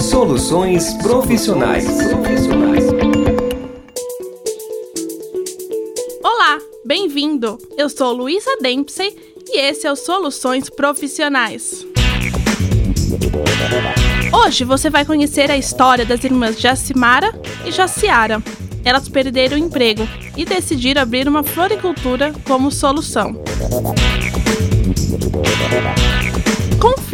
Soluções profissionais. Olá, bem-vindo! Eu sou Luísa Dempsey e esse é o Soluções Profissionais. Hoje você vai conhecer a história das irmãs Jacimara e Jaciara. Elas perderam o emprego e decidiram abrir uma floricultura como solução.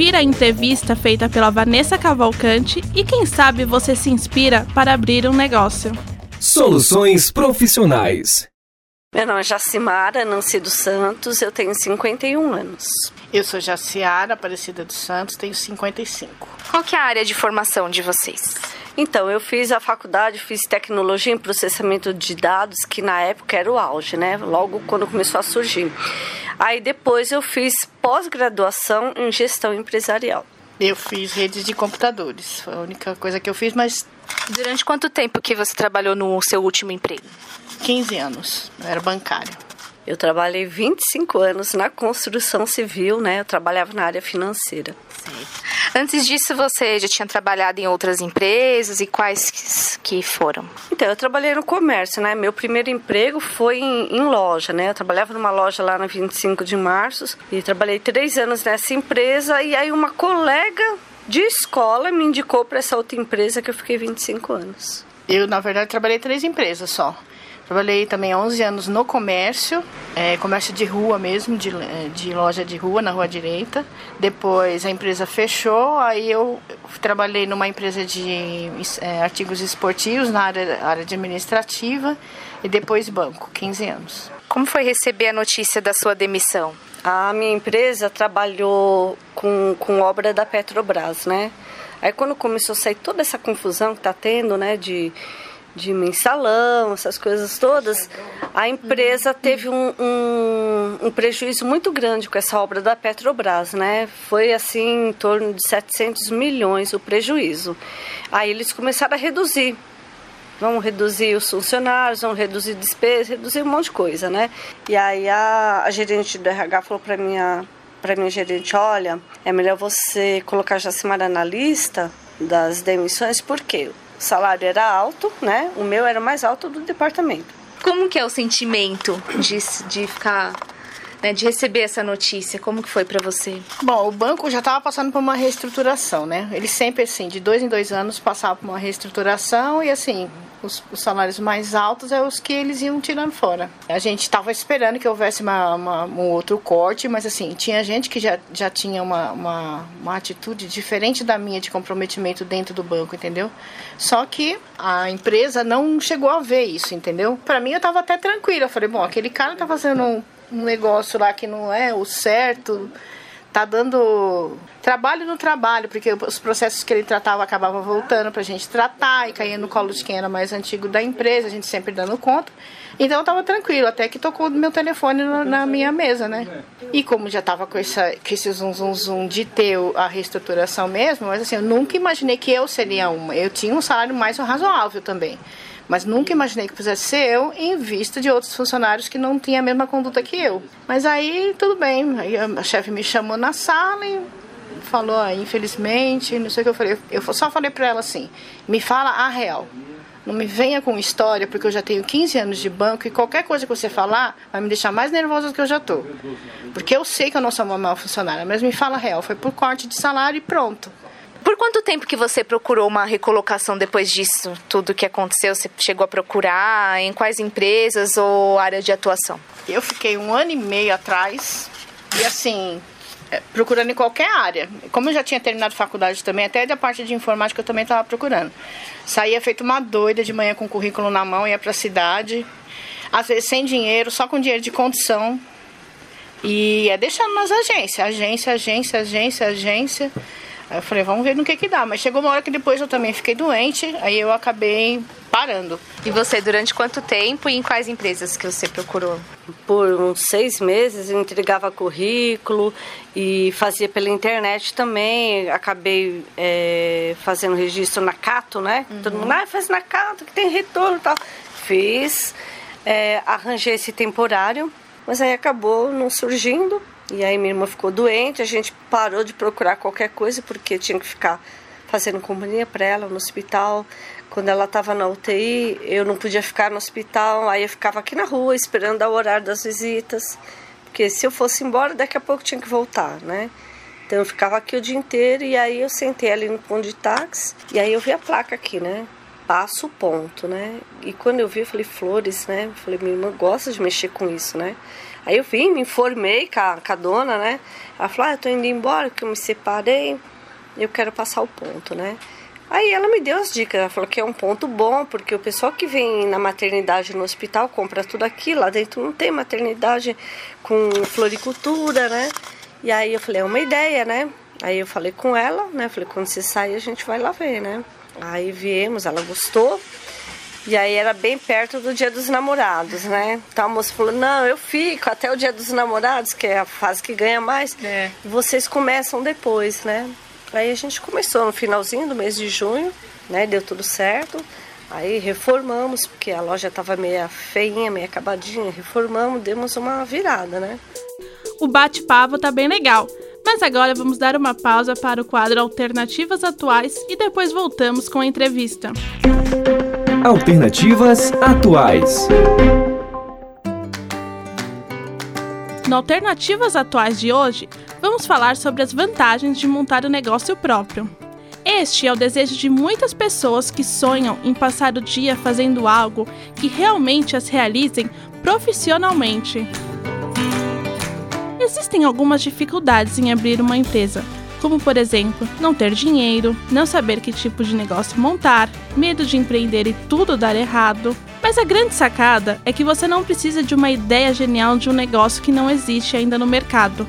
Confira a entrevista feita pela Vanessa Cavalcante e quem sabe você se inspira para abrir um negócio. Soluções profissionais. Meu nome é Jacimara Nancy dos Santos, eu tenho 51 anos. Eu sou Jaciara Aparecida dos Santos, tenho 55. Qual que é a área de formação de vocês? Então, eu fiz a faculdade, fiz tecnologia em processamento de dados, que na época era o auge, né? Logo quando começou a surgir. Aí depois eu fiz pós-graduação em gestão empresarial. Eu fiz redes de computadores, foi a única coisa que eu fiz, mas Durante quanto tempo que você trabalhou no seu último emprego? 15 anos, eu era bancário. Eu trabalhei 25 anos na construção civil, né? Eu trabalhava na área financeira. Antes disso, você já tinha trabalhado em outras empresas e quais que foram? Então, eu trabalhei no comércio, né? Meu primeiro emprego foi em, em, loja, né? Eu trabalhava numa loja lá na 25 de março e trabalhei três anos nessa empresa. E aí, uma colega de escola me indicou para essa outra empresa que eu fiquei 25 anos. Eu, na verdade, trabalhei três empresas só. Trabalhei também 11 anos no comércio, é, comércio de rua mesmo, de, de loja de rua, na rua direita. Depois a empresa fechou, aí eu trabalhei numa empresa de é, artigos esportivos, na área, área administrativa, e depois banco, 15 anos. Como foi receber a notícia da sua demissão? A minha empresa trabalhou com, com obra da Petrobras, né? Aí quando começou a sair toda essa confusão que está tendo, né, de de mensalão, essas coisas todas, a empresa teve um, um, um, prejuízo muito grande com essa obra da Petrobras, né? Foi assim em torno de 700 milhões o prejuízo. Aí eles começaram a reduzir. Vamos reduzir os funcionários, vamos reduzir despesas, reduzir um monte de coisa, né? E aí a, a gerente do RH falou para minha para minha gerente, olha, é melhor você colocar Jacimara na lista das demissões, por quê? O salário era alto, né? O meu era mais alto do departamento. Como que é o sentimento de, de ficar né, de receber essa notícia? Como que foi para você? Bom, o banco já estava passando por uma reestruturação, né? Ele sempre, assim, de dois em dois anos passava por uma reestruturação e, assim, os, os, salários mais altos é os que eles iam tirando fora. A gente estava esperando que houvesse uma, uma, um outro corte, mas assim, tinha gente que já, já tinha uma, uma, uma atitude diferente da minha de comprometimento dentro do banco, entendeu? Só que a empresa não chegou a ver isso, entendeu? Para mim eu estava até tranquila. Eu falei, bom, aquele cara tá fazendo um, um negócio lá que não é o certo tá dando trabalho no trabalho, porque os processos que ele tratava acabavam voltando para a gente tratar e caía no colo de quem era mais antigo da empresa, a gente sempre dando conta. Então eu tava tranquilo, até que tocou meu telefone na, na minha mesa, né? E como já tava com, essa, com esse zum, zum, zum de ter a reestruturação mesmo, mas assim, eu nunca imaginei que eu seria uma. Eu tinha um salário mais razoável também. Mas nunca imaginei que pudesse ser eu em vista de outros funcionários que não tinham a mesma conduta que eu. Mas aí tudo bem. Aí a chefe me chamou na sala e falou, ah, infelizmente, não sei o que eu falei. Eu só falei para ela assim: me fala a real. Não me venha com história, porque eu já tenho 15 anos de banco e qualquer coisa que você falar vai me deixar mais nervosa do que eu já tô. Porque eu sei que eu não sou uma mal funcionária, mas me fala real. Foi por corte de salário e pronto. Por quanto tempo que você procurou uma recolocação depois disso? Tudo que aconteceu, você chegou a procurar? Em quais empresas ou área de atuação? Eu fiquei um ano e meio atrás e assim, é, procurando em qualquer área. Como eu já tinha terminado faculdade também, até da parte de informática eu também estava procurando. Saía feito uma doida de manhã com o currículo na mão, ia para a cidade, às vezes sem dinheiro, só com dinheiro de condição. E é deixando nas agências, agência, agência, agência, agência. Aí eu falei, vamos ver no que que dá. Mas chegou uma hora que depois eu também fiquei doente, aí eu acabei parando. E você, durante quanto tempo e em quais empresas que você procurou? Por uns seis meses eu entregava currículo e fazia pela internet também. Acabei é, fazendo registro na Cato, né? Uhum. Todo mundo, ah, faz na Cato que tem retorno e tal. Fiz, é, arranjei esse temporário, mas aí acabou não surgindo. E aí minha irmã ficou doente, a gente parou de procurar qualquer coisa porque tinha que ficar fazendo companhia para ela no hospital. Quando ela estava na UTI, eu não podia ficar no hospital, aí eu ficava aqui na rua esperando o horário das visitas, porque se eu fosse embora, daqui a pouco tinha que voltar, né? Então eu ficava aqui o dia inteiro e aí eu sentei ali no ponto de táxi e aí eu vi a placa aqui, né? Passo ponto, né? E quando eu vi, eu falei, flores, né? Eu falei, minha irmã gosta de mexer com isso, né? Aí eu vim, me informei com a, com a dona, né? Ela falou, ah, eu tô indo embora, que eu me separei, eu quero passar o ponto, né? Aí ela me deu as dicas, ela falou que é um ponto bom, porque o pessoal que vem na maternidade no hospital compra tudo aqui, lá dentro não tem maternidade com floricultura, né? E aí eu falei, é uma ideia, né? Aí eu falei com ela, né? Falei, quando você sair a gente vai lá ver, né? Aí viemos, ela gostou. E aí era bem perto do dia dos namorados, né? Então a moça falou, não, eu fico até o dia dos namorados, que é a fase que ganha mais. É. E vocês começam depois, né? Aí a gente começou no finalzinho do mês de junho, né? Deu tudo certo. Aí reformamos, porque a loja estava meio feinha, meio acabadinha. Reformamos, demos uma virada, né? o bate-papo tá bem legal. Mas agora vamos dar uma pausa para o quadro Alternativas Atuais e depois voltamos com a entrevista. Alternativas Atuais. No Alternativas Atuais de hoje, vamos falar sobre as vantagens de montar o um negócio próprio. Este é o desejo de muitas pessoas que sonham em passar o dia fazendo algo que realmente as realizem profissionalmente. Existem algumas dificuldades em abrir uma empresa, como por exemplo, não ter dinheiro, não saber que tipo de negócio montar, medo de empreender e tudo dar errado. Mas a grande sacada é que você não precisa de uma ideia genial de um negócio que não existe ainda no mercado.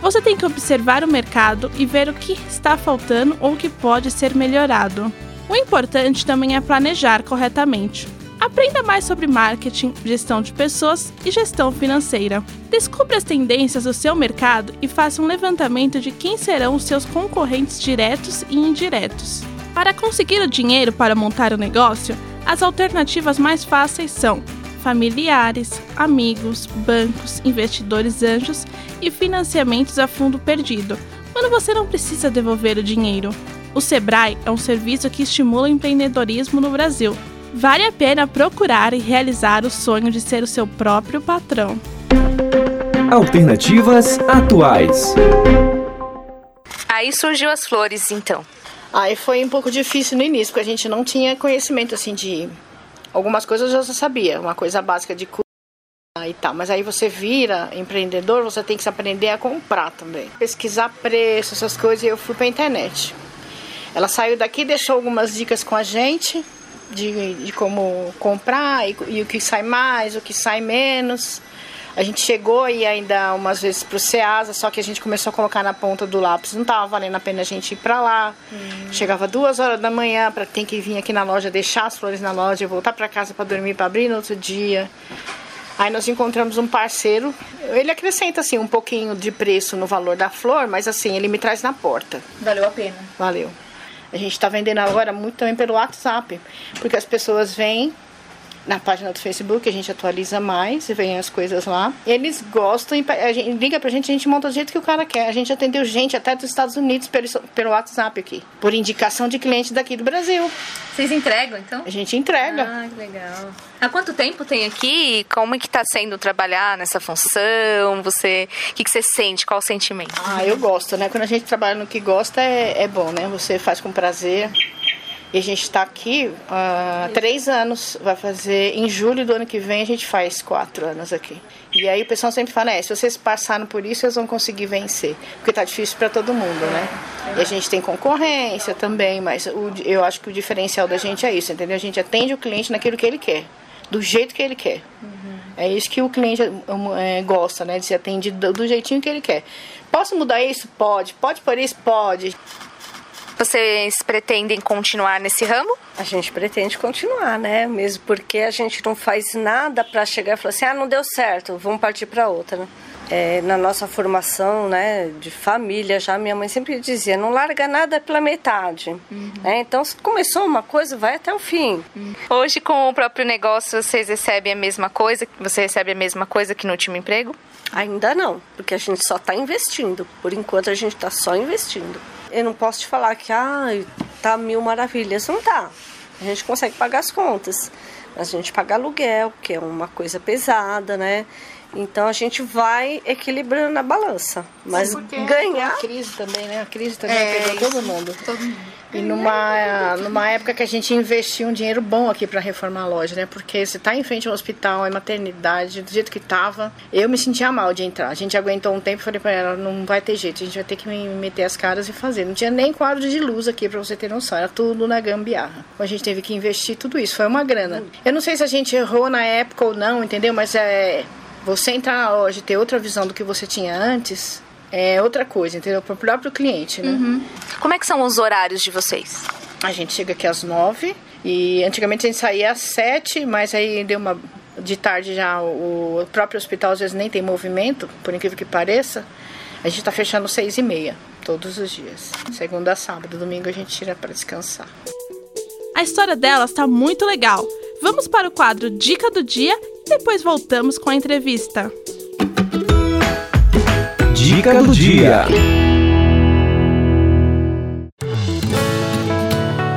Você tem que observar o mercado e ver o que está faltando ou o que pode ser melhorado. O importante também é planejar corretamente. Aprenda mais sobre marketing, gestão de pessoas e gestão financeira. Descubra as tendências do seu mercado e faça um levantamento de quem serão os seus concorrentes diretos e indiretos. Para conseguir o dinheiro para montar o negócio, as alternativas mais fáceis são familiares, amigos, bancos, investidores anjos e financiamentos a fundo perdido, quando você não precisa devolver o dinheiro. O Sebrae é um serviço que estimula o empreendedorismo no Brasil Vale a pena procurar e realizar o sonho de ser o seu próprio patrão. Alternativas atuais. Aí surgiu as flores, então. Aí foi um pouco difícil no início, porque a gente não tinha conhecimento assim de algumas coisas eu já sabia, uma coisa básica de e tal. Mas aí você vira empreendedor, você tem que aprender a comprar também. Pesquisar preço, essas coisas, e eu fui pra internet. Ela saiu daqui, deixou algumas dicas com a gente de, de como comprar e, e, o que sai mais, o que sai menos. A gente chegou e ainda umas vezes pro Ceasa, só que a gente começou a colocar na ponta do lápis. Não tava valendo a pena a gente ir para lá. Hum. Chegava duas horas da manhã para ter que vir aqui na loja, deixar as flores na loja, voltar para casa para dormir, para abrir no outro dia. Aí nós encontramos um parceiro, ele acrescenta assim um pouquinho de preço no valor da flor, mas assim, ele me traz na porta. Valeu a pena. Valeu. A gente está vendendo agora muito também pelo WhatsApp, porque as pessoas vêm na página do Facebook, a gente atualiza mais e vem as coisas lá. Eles gostam, a gente, liga pra gente, a gente monta do jeito que o cara quer. A gente atendeu gente até dos Estados Unidos pelo, pelo WhatsApp aqui, por indicação de cliente daqui do Brasil. Vocês entregam, então? A gente entrega. Ah, que legal. Há quanto tempo tem aqui? Como é que tá sendo trabalhar nessa função? Você, o que, que você sente? Qual o sentimento? Ah, eu gosto, né? Quando a gente trabalha no que gosta é, é bom, né? Você faz com prazer. E a gente está aqui há uh, três anos. Vai fazer em julho do ano que vem a gente faz quatro anos aqui. E aí o pessoal sempre fala, é, se vocês passaram por isso, vocês vão conseguir vencer. Porque tá difícil para todo mundo, né? E a gente tem concorrência também, mas o, eu acho que o diferencial da gente é isso, entendeu? A gente atende o cliente naquilo que ele quer, do jeito que ele quer. É isso que o cliente é, gosta, né? De se atende do, jeitinho que ele quer. Posso mudar isso? Pode. Pode por isso? Pode. Vocês pretendem continuar nesse ramo? A gente pretende continuar, né? Mesmo porque a gente não faz nada para chegar e falar assim: ah, não deu certo, vamos partir para outra. Né? É, na nossa formação né, de família, já minha mãe sempre dizia: não larga nada pela metade. Uhum. Né? Então, se começou uma coisa, vai até o fim. Uhum. Hoje, com o próprio negócio, vocês recebem a mesma coisa? Você recebe a mesma coisa que no último emprego? Ainda não, porque a gente só está investindo. Por enquanto a gente está só investindo. Eu não posso te falar que ah, tá mil maravilhas, não tá. A gente consegue pagar as contas. A gente paga aluguel, que é uma coisa pesada, né? Então a gente vai equilibrando a balança. Mas Sim, ganhar. A crise também, né? A crise também É, pegou todo mundo. Todo mundo. E numa, numa época que a gente investiu um dinheiro bom aqui para reformar a loja, né? Porque se tá em frente ao hospital, é maternidade, do jeito que tava, eu me sentia mal de entrar. A gente aguentou um tempo e falei pra ela, não vai ter jeito, a gente vai ter que me meter as caras e fazer. Não tinha nem quadro de luz aqui para você ter noção, era tudo na gambiarra. A gente teve que investir tudo isso, foi uma grana. Eu não sei se a gente errou na época ou não, entendeu? Mas é você entrar na loja e ter outra visão do que você tinha antes, é outra coisa, entendeu? Para o próprio cliente, né? Como é que são os horários de vocês? A gente chega aqui às nove e antigamente a gente saía às sete, mas aí deu uma de tarde já o, próprio hospital às vezes nem tem movimento, por incrível que pareça. A gente está fechando seis e meia todos os dias, segunda a sábado, domingo a gente tira para descansar. A história delas está muito legal. Vamos para o quadro Dica do Dia depois voltamos com a entrevista. Dica do dia.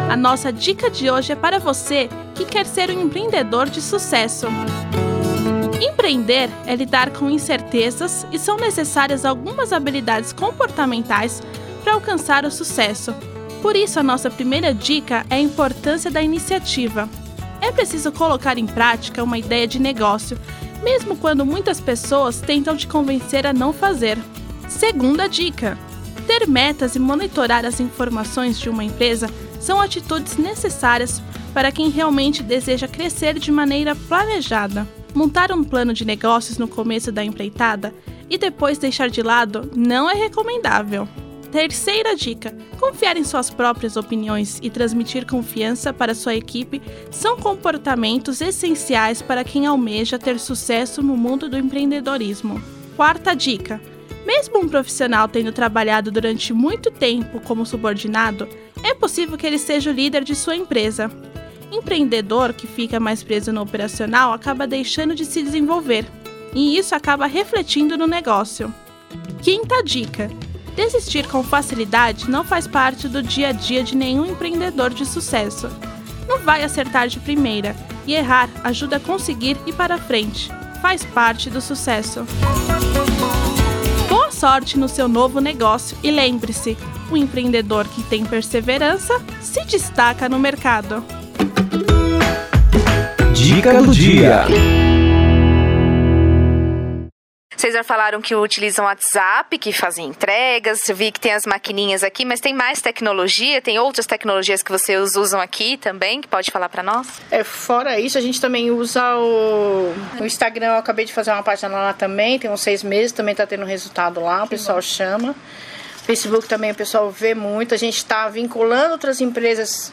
A nossa dica de hoje é para você que quer ser um empreendedor de sucesso. Empreender é lidar com incertezas e são necessárias algumas habilidades comportamentais para alcançar o sucesso. Por isso, a nossa primeira dica é a importância da iniciativa. É preciso colocar em prática uma ideia de negócio, mesmo quando muitas pessoas tentam te convencer a não fazer. Segunda dica: ter metas e monitorar as informações de uma empresa são atitudes necessárias para quem realmente deseja crescer de maneira planejada. Montar um plano de negócios no começo da empreitada e depois deixar de lado não é recomendável. Terceira dica: confiar em suas próprias opiniões e transmitir confiança para sua equipe são comportamentos essenciais para quem almeja ter sucesso no mundo do empreendedorismo. Quarta dica: mesmo um profissional tendo trabalhado durante muito tempo como subordinado, é possível que ele seja o líder de sua empresa. Empreendedor que fica mais preso no operacional acaba deixando de se desenvolver, e isso acaba refletindo no negócio. Quinta dica: desistir com facilidade não faz parte do dia a dia de nenhum empreendedor de sucesso. Não vai acertar de primeira, e errar ajuda a conseguir ir para frente. Faz parte do sucesso. Boa sorte no seu novo negócio e lembre-se: o empreendedor que tem perseverança se destaca no mercado. Dica do dia. Vocês já falaram que utilizam WhatsApp, que fazem entregas. Eu vi que tem as maquininhas aqui, mas tem mais tecnologia? Tem outras tecnologias que vocês usam aqui também? Que pode falar para nós? É, fora isso, a gente também usa o, o Instagram. Eu acabei de fazer uma página lá também, tem uns seis meses, também está tendo resultado lá, o pessoal chama. Facebook também o pessoal vê muito. A gente está vinculando outras empresas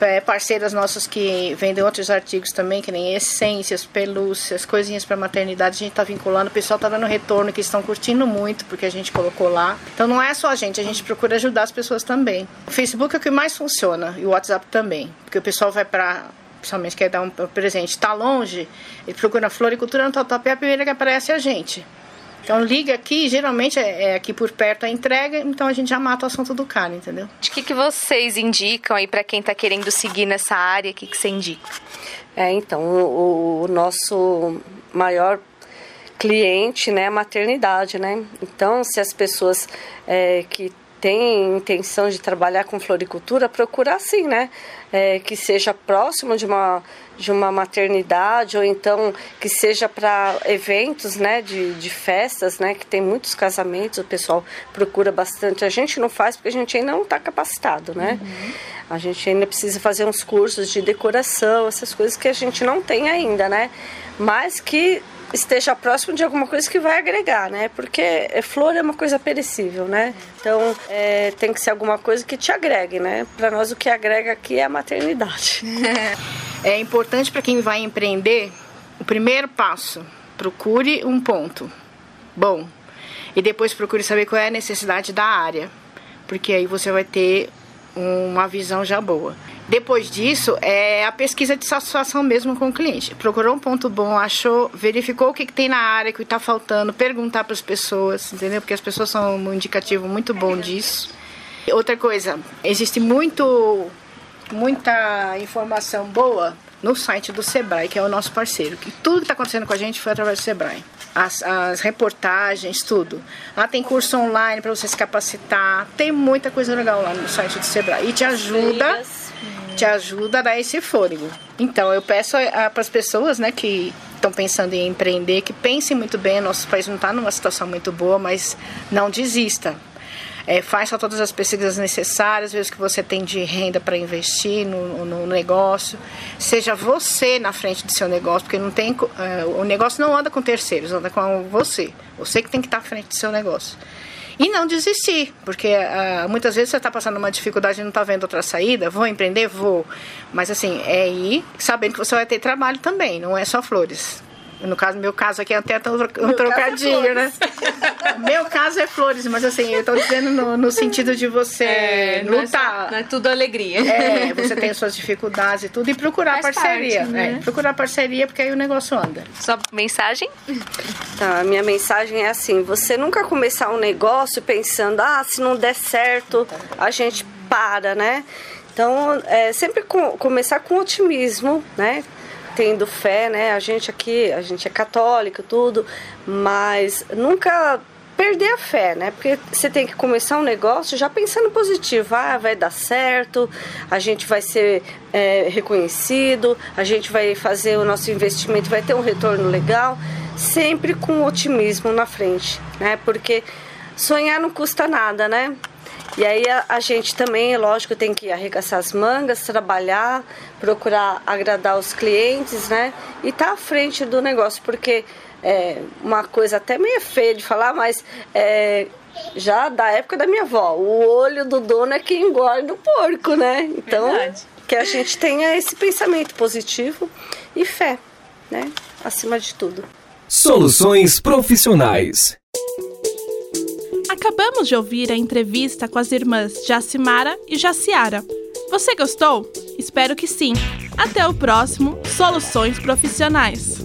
é, parceiras nossas que vendem outros artigos também, que nem essências, pelúcias, coisinhas para maternidade. A gente está vinculando. O pessoal está dando retorno, que estão curtindo muito, porque a gente colocou lá. Então não é só a gente, a gente procura ajudar as pessoas também. O Facebook é o que mais funciona e o WhatsApp também, porque o pessoal vai para principalmente quer dar um presente, está longe, ele procura floricultura no Tatuapé, a primeira que aparece é a gente. Então liga aqui, geralmente é, é aqui por perto a entrega, então a gente já mata o assunto do cara, entendeu? O que, que vocês indicam aí para quem está querendo seguir nessa área? O que, que você indica? É, então, o, o nosso maior cliente né, é a maternidade, né? Então, se as pessoas é, que têm intenção de trabalhar com floricultura, procurar sim, né? É, que seja próximo de uma, de uma maternidade ou então que seja para eventos, né? De, de festas, né? Que tem muitos casamentos, o pessoal procura bastante. A gente não faz porque a gente ainda não está capacitado, né? A gente ainda precisa fazer uns cursos de decoração, essas coisas que a gente não tem ainda, né? Mas que esteja próximo de alguma coisa que vai agregar, né? Porque é, flor é uma coisa perecível, né? Então é, tem que ser alguma coisa que te agregue, né? Para nós o que agrega aqui é a maternidade. É importante para quem vai empreender, o primeiro passo, procure um ponto bom. E depois procure saber qual é a necessidade da área, porque aí você vai ter uma visão já boa. Depois disso, é a pesquisa de satisfação mesmo com o cliente. Procurou um ponto bom, achou, verificou o que, que tem na área, o que está faltando, perguntar para as pessoas, entendeu? Porque as pessoas são um indicativo muito bom disso. Outra coisa, existe muito, muita informação boa no site do Sebrae, que é o nosso parceiro. Que tudo que está acontecendo com a gente foi através do Sebrae. As, as reportagens, tudo. Lá tem curso online para você se capacitar. Tem muita coisa legal lá no site do Sebrae. E te ajuda, te ajuda a dar esse fôlego. Então, eu peço para as pessoas né, que estão pensando em empreender, que pensem muito bem. Nosso país não está numa situação muito boa, mas não desista é, faça todas as pesquisas necessárias, veja o que você tem de renda para investir no, no, negócio. Seja você na frente do seu negócio, porque não tem, é, o negócio não anda com terceiros, anda com você. Você que tem que estar à frente do seu negócio. E não desistir, porque uh, muitas vezes você está passando uma dificuldade e não está vendo outra saída. Vou empreender? Vou. Mas assim, é ir sabendo que você vai ter trabalho também, não é só flores. No caso, meu caso aqui é até um meu trocadilho, é né? meu caso é flores, mas assim, eu tô dizendo no, no sentido de você é, lutar. Não é, só, não é, tudo alegria. É, você tem suas dificuldades e tudo, e procurar Faz parceria. Parte, né? é, procurar parceria, porque aí o negócio anda. Sua mensagem? Tá, a minha mensagem é assim: você nunca começar um negócio pensando, ah, se não der certo, a gente para, né? Então, é, sempre com, começar com otimismo, né? Tendo fé, né? A gente aqui, a gente é católico, tudo, mas nunca perder a fé, né? Porque você tem que começar um negócio já pensando positivo, ah, vai dar certo, a gente vai ser é, reconhecido, a gente vai fazer o nosso investimento, vai ter um retorno legal, sempre com otimismo na frente, né? Porque sonhar não custa nada, né? E aí a, a, gente também, é lógico, tem que arregaçar as mangas, trabalhar, procurar agradar os clientes, né? E estar tá à frente do negócio, porque é uma coisa até meio feia de falar, mas é, já da época da minha avó, o olho do dono é que engorda o porco, né? Então, Verdade. que a gente tenha esse pensamento positivo e fé, né? Acima de tudo. Soluções profissionais. Acabamos de ouvir a entrevista com as irmãs Jacimara e Jaciara. Você gostou? Espero que sim. Até o próximo Soluções Profissionais.